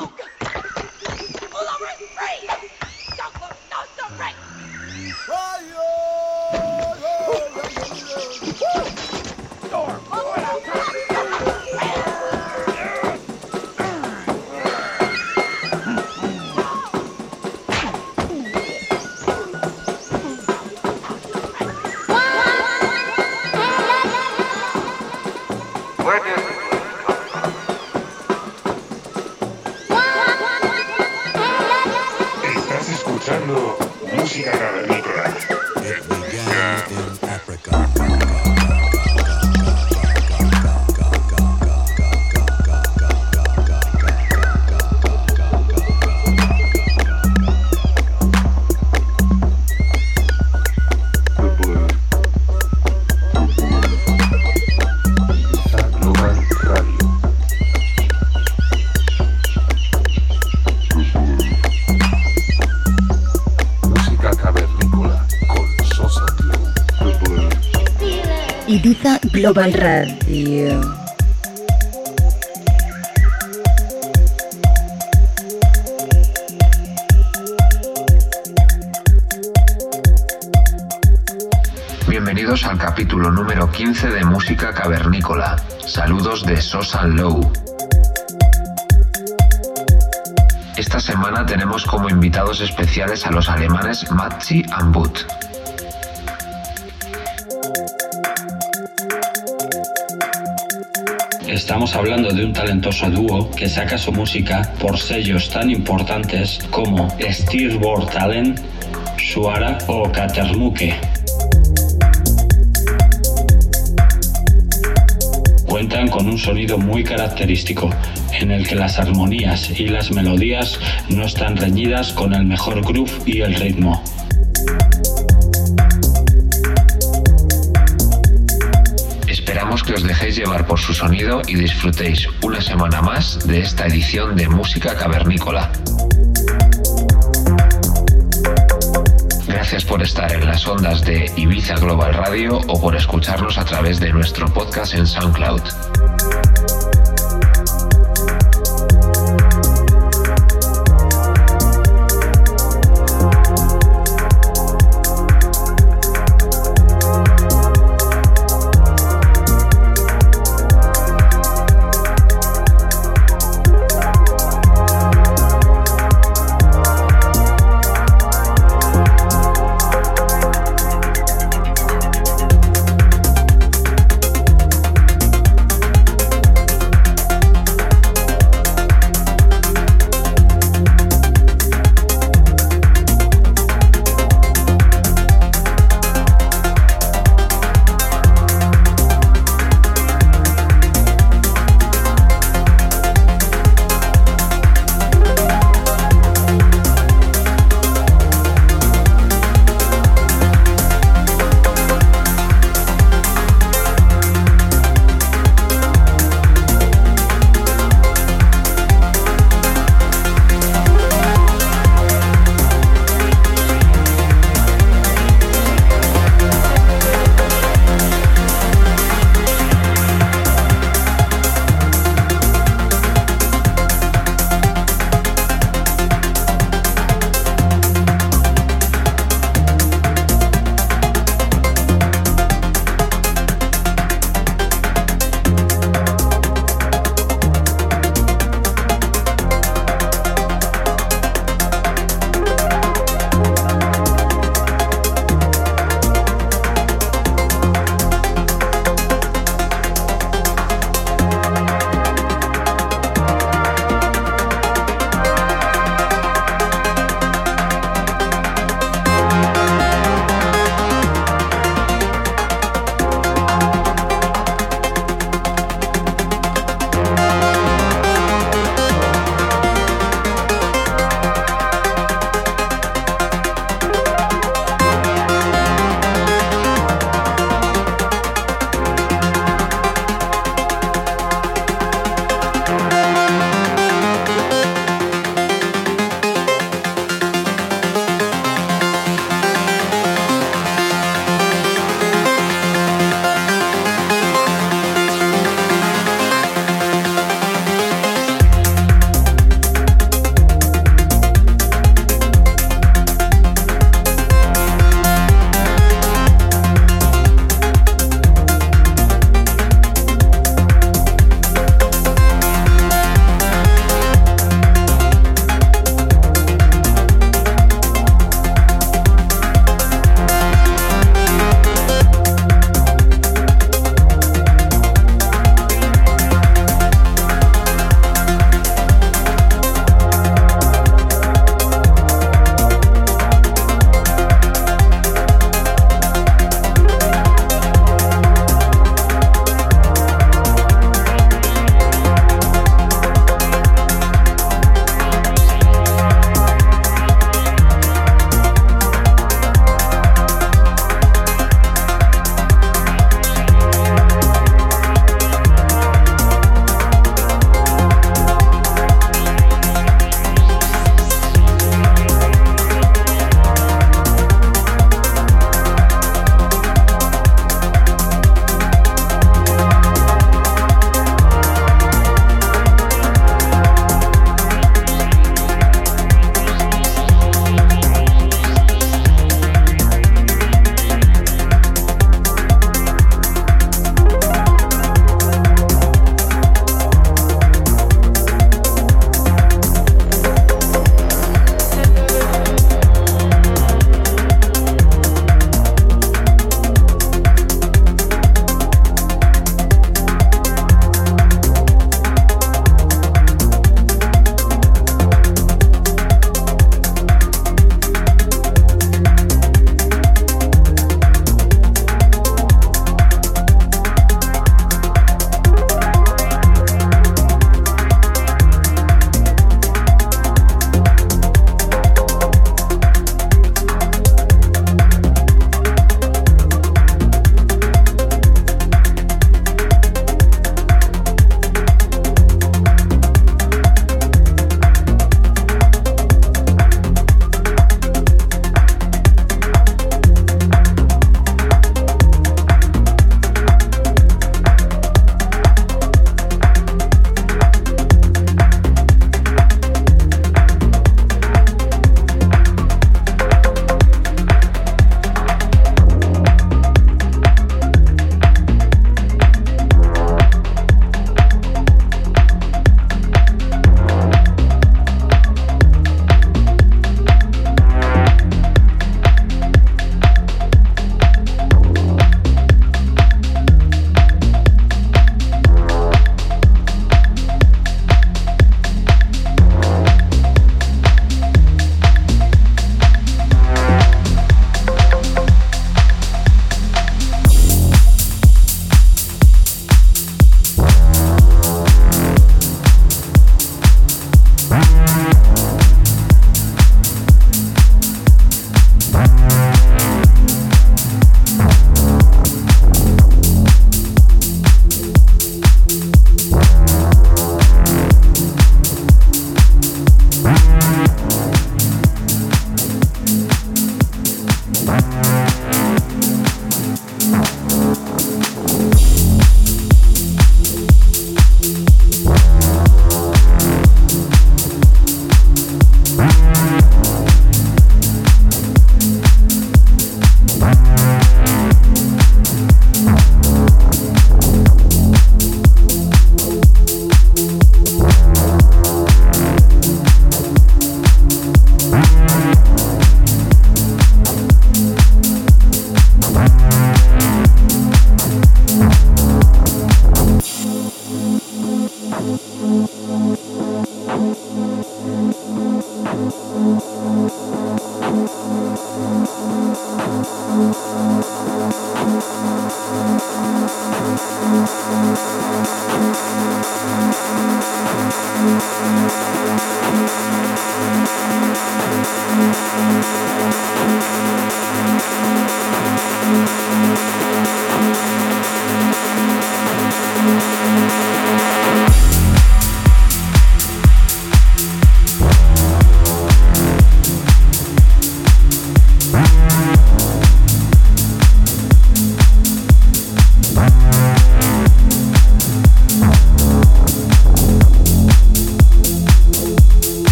Oh, Pull over, free! Don't look, no, no, right! Fire! Global Radio. Bienvenidos al capítulo número 15 de Música Cavernícola. Saludos de Sosa Low. Esta semana tenemos como invitados especiales a los alemanes Matzi and Boot. Estamos hablando de un talentoso dúo que saca su música por sellos tan importantes como Steerboard Talent, Suara o Katermuke. Cuentan con un sonido muy característico, en el que las armonías y las melodías no están reñidas con el mejor groove y el ritmo. Que os dejéis llevar por su sonido y disfrutéis una semana más de esta edición de Música Cavernícola. Gracias por estar en las ondas de Ibiza Global Radio o por escucharnos a través de nuestro podcast en SoundCloud.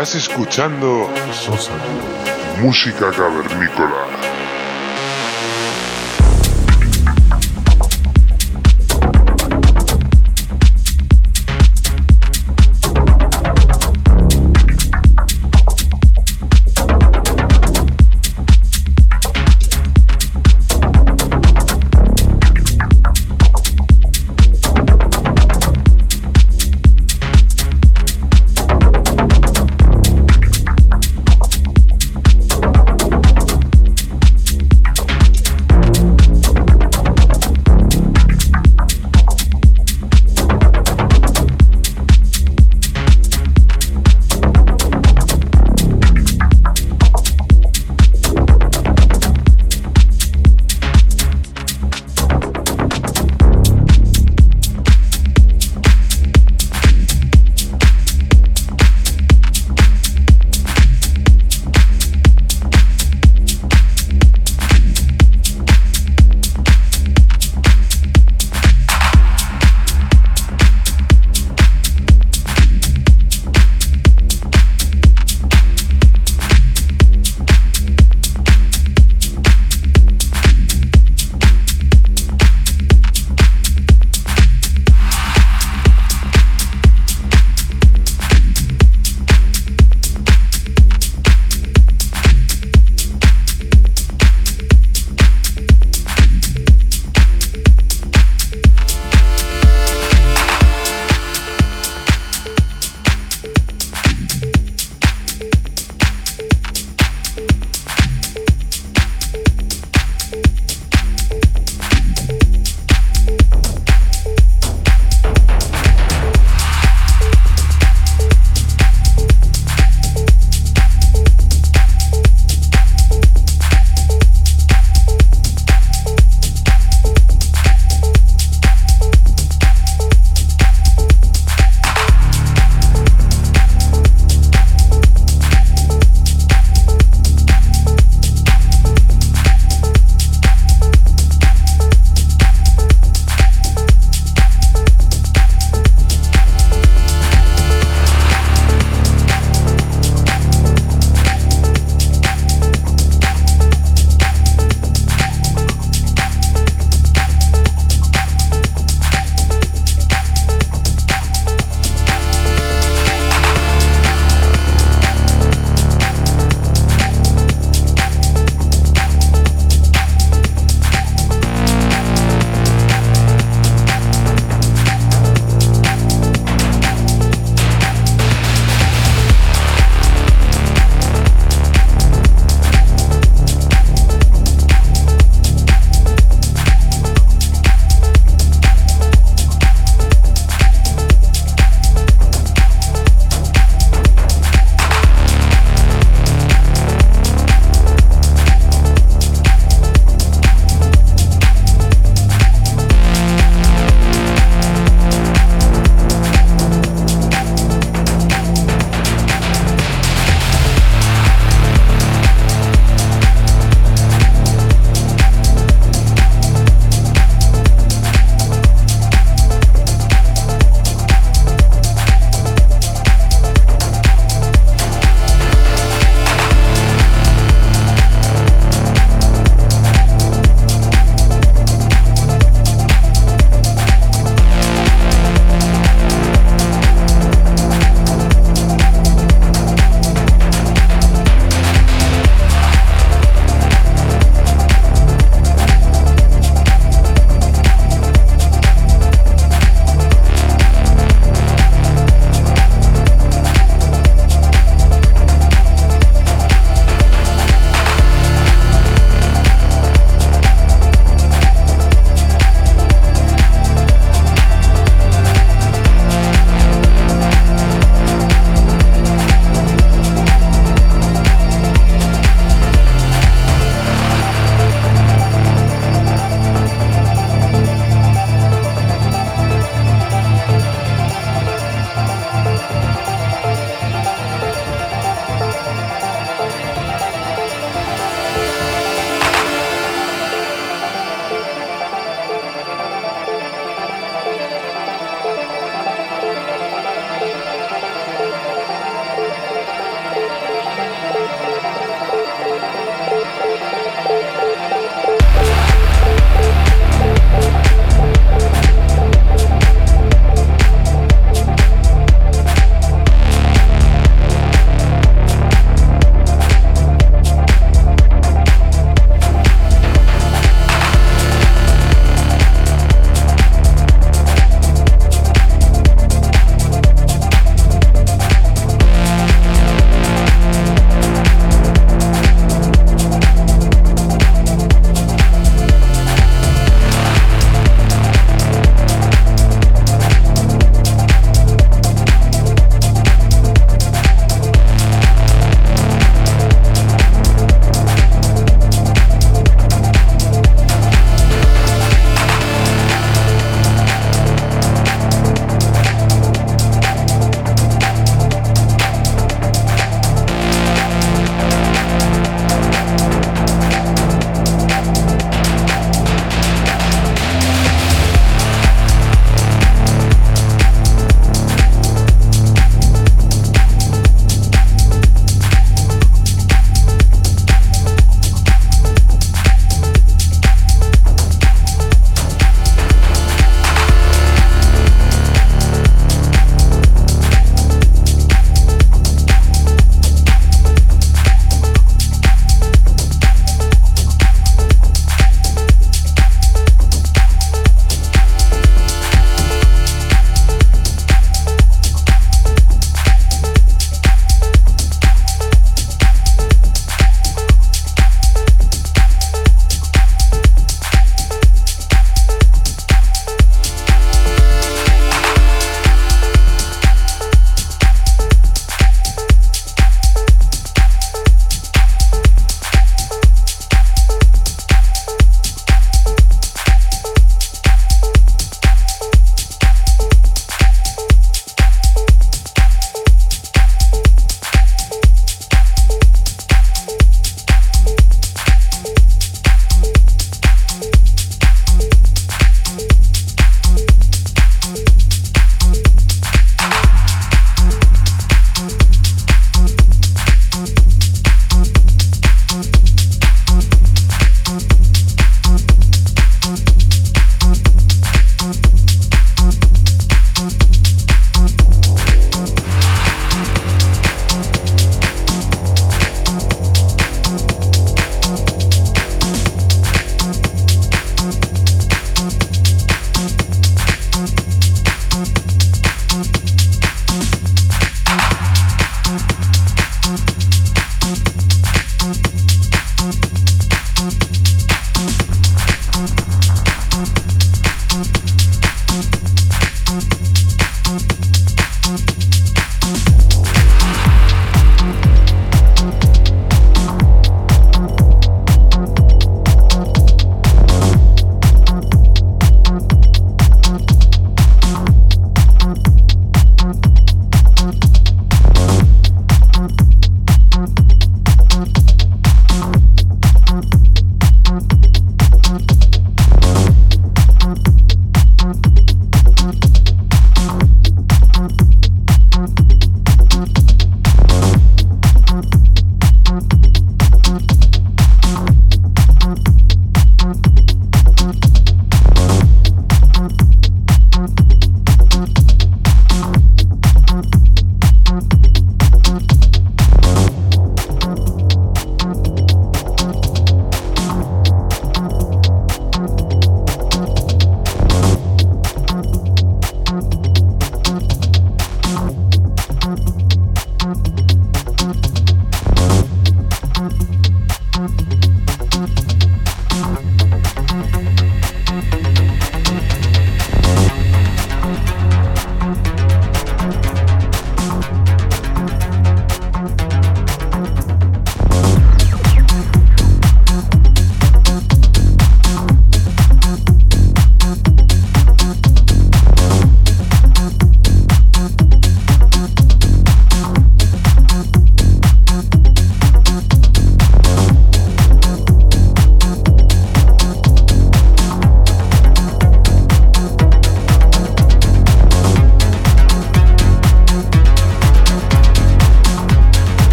Estás escuchando Música Cavernícola.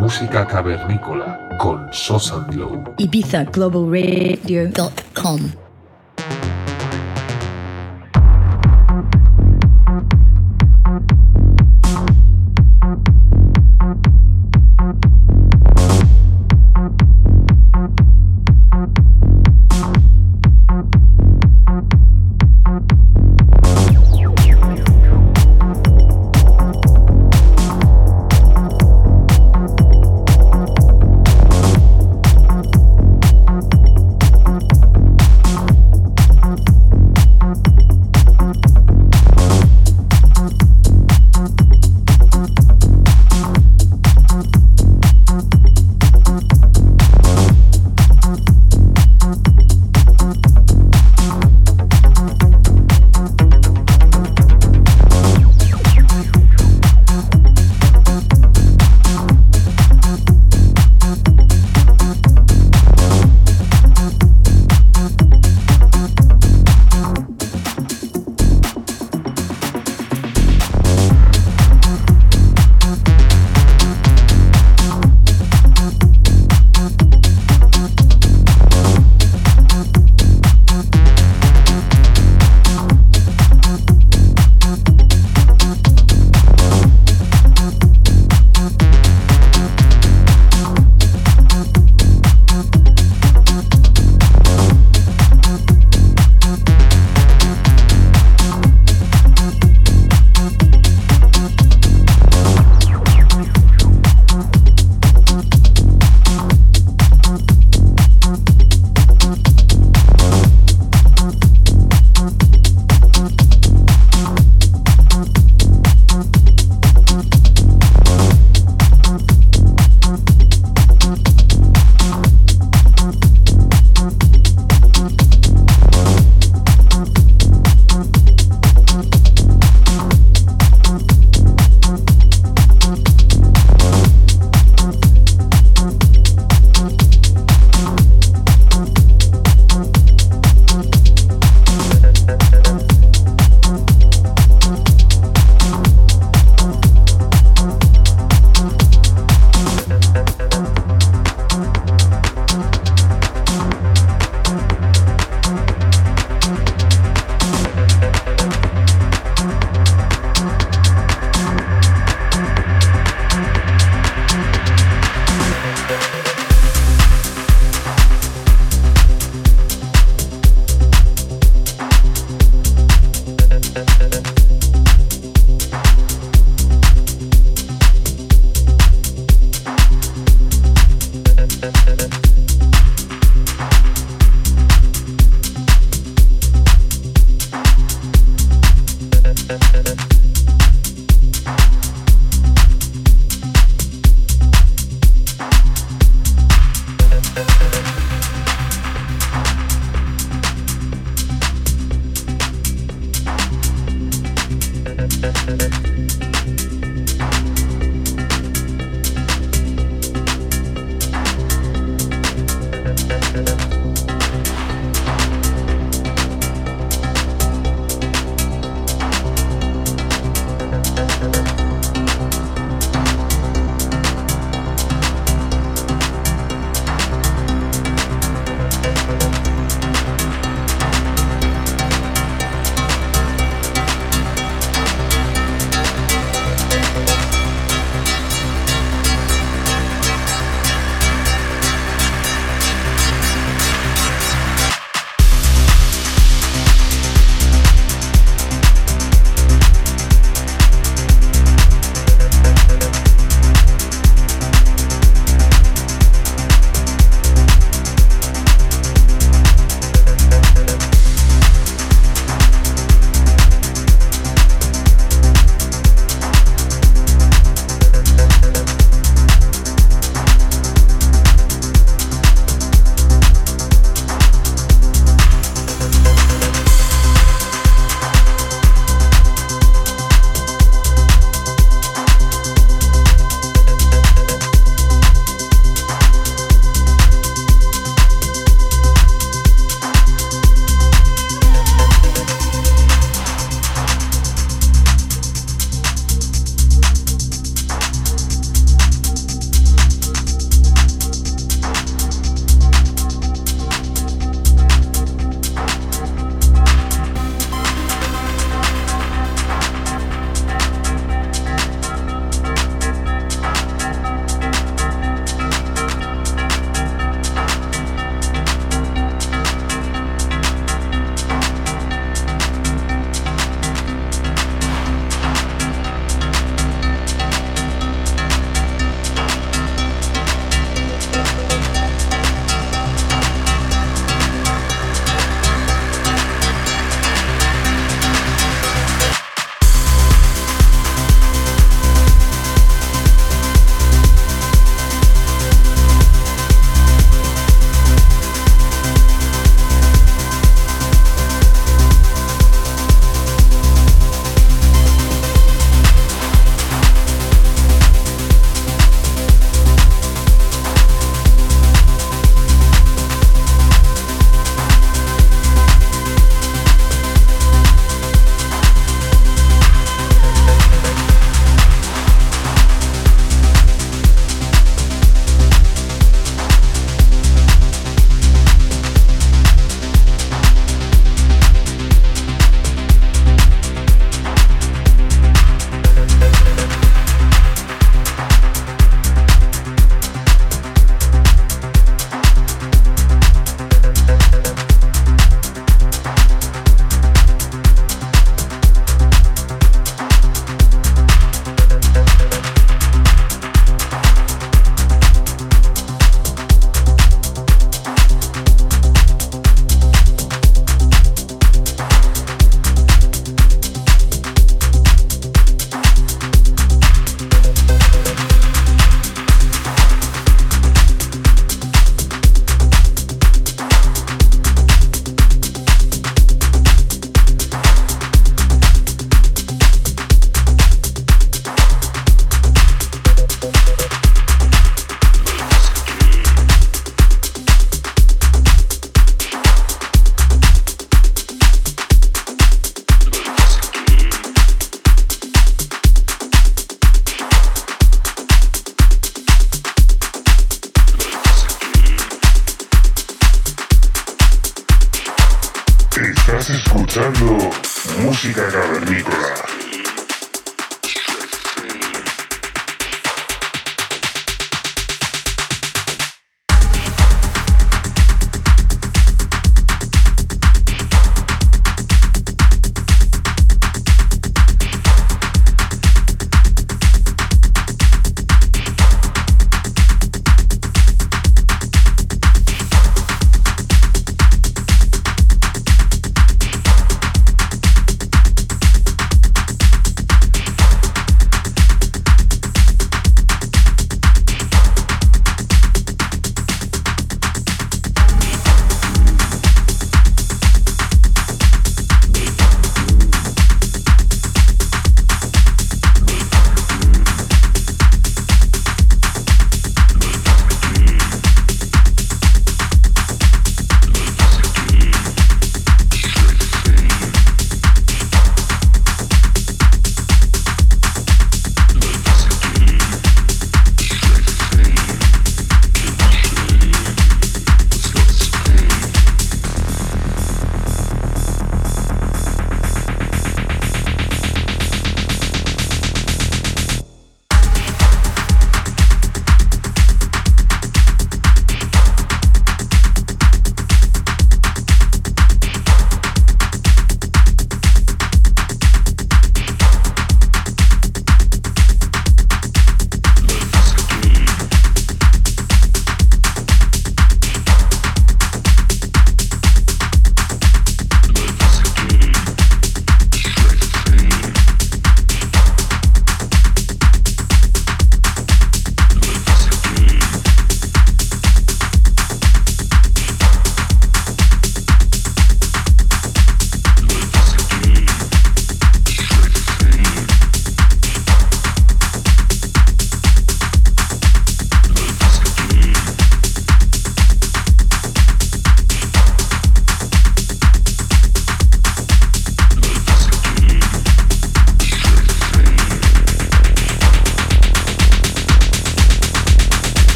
Música cavernícola con Sosan Glow. Ibiza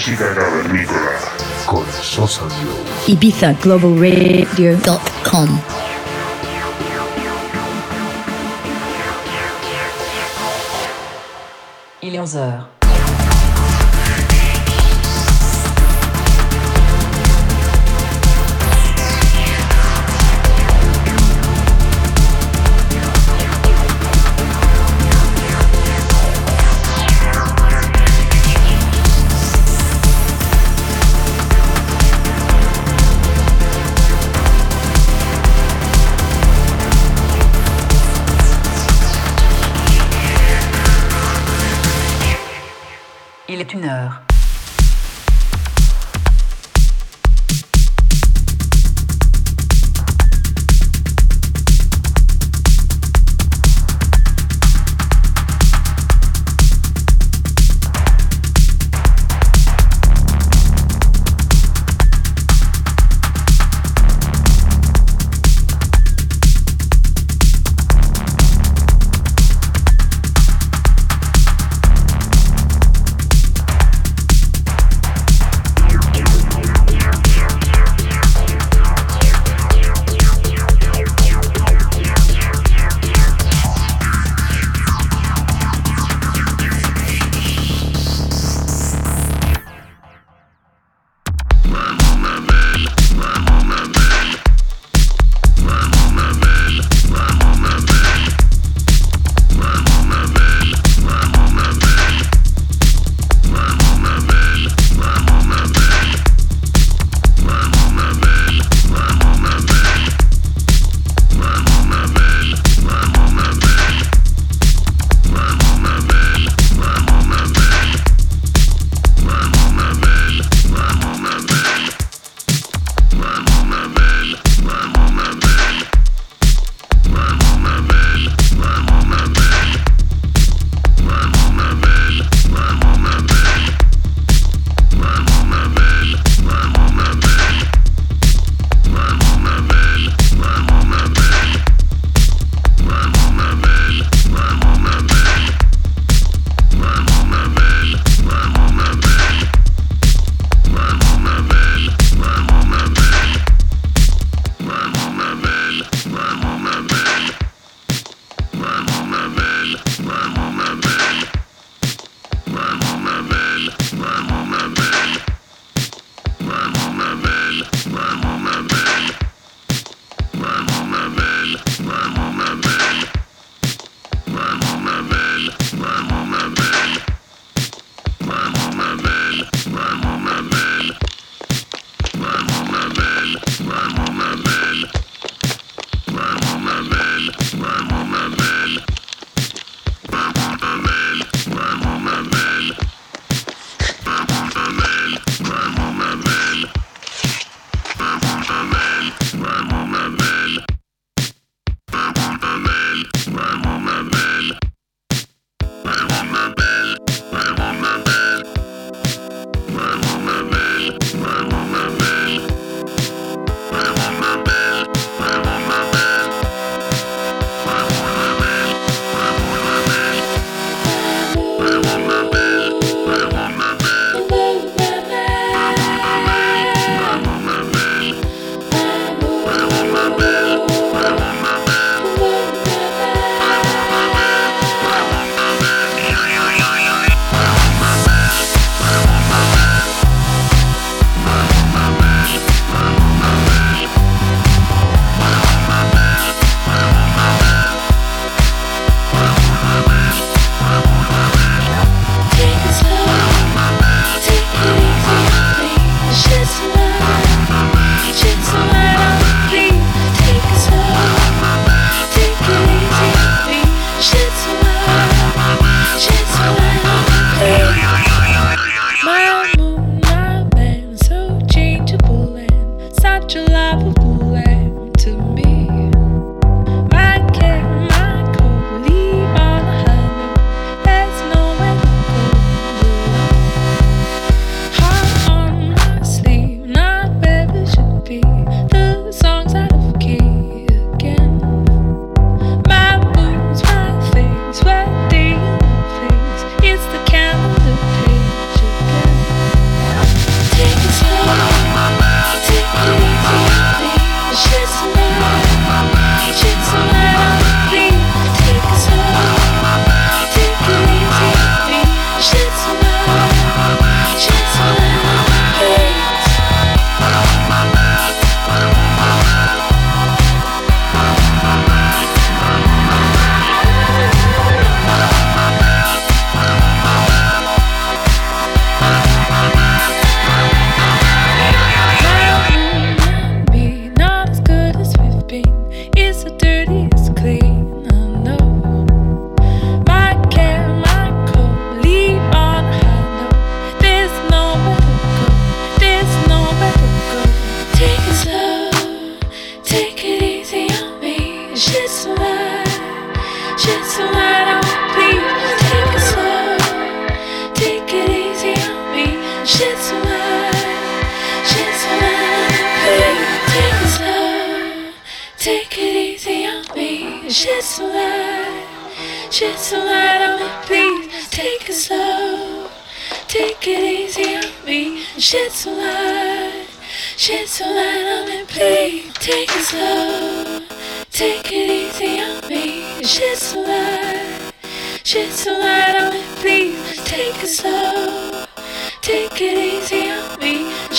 Música cavernícola. con Sosa ibizaglobalradio.com. Il est 11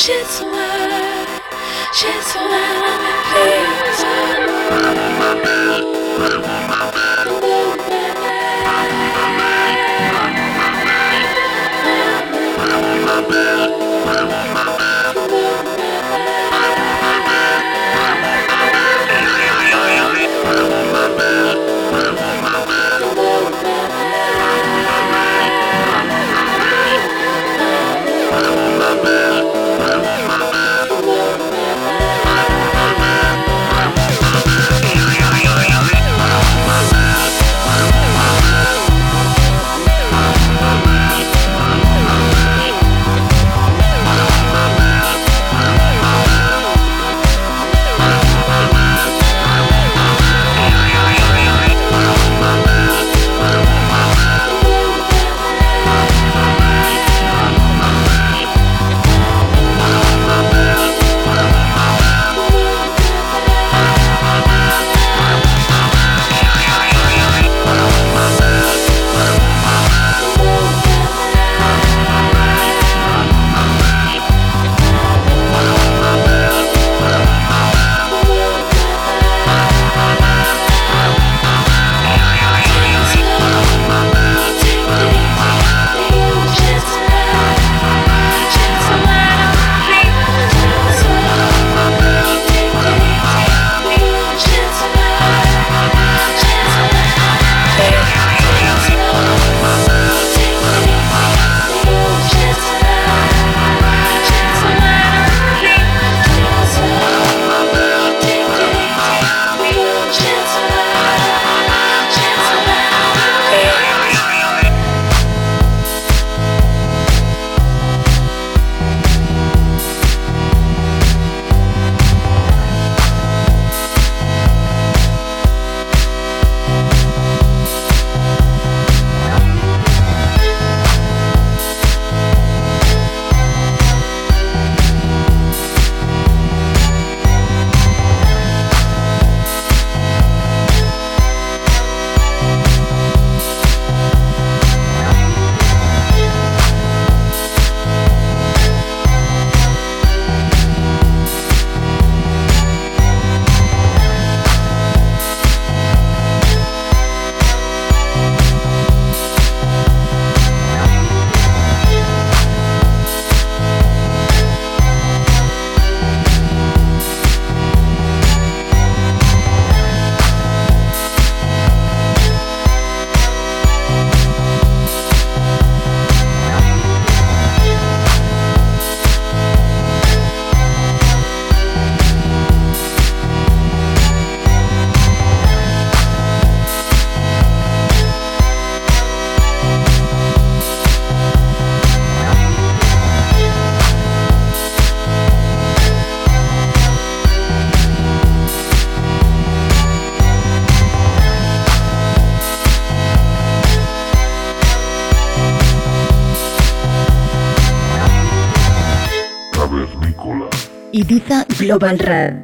She's mine, she's my please. Global Radio.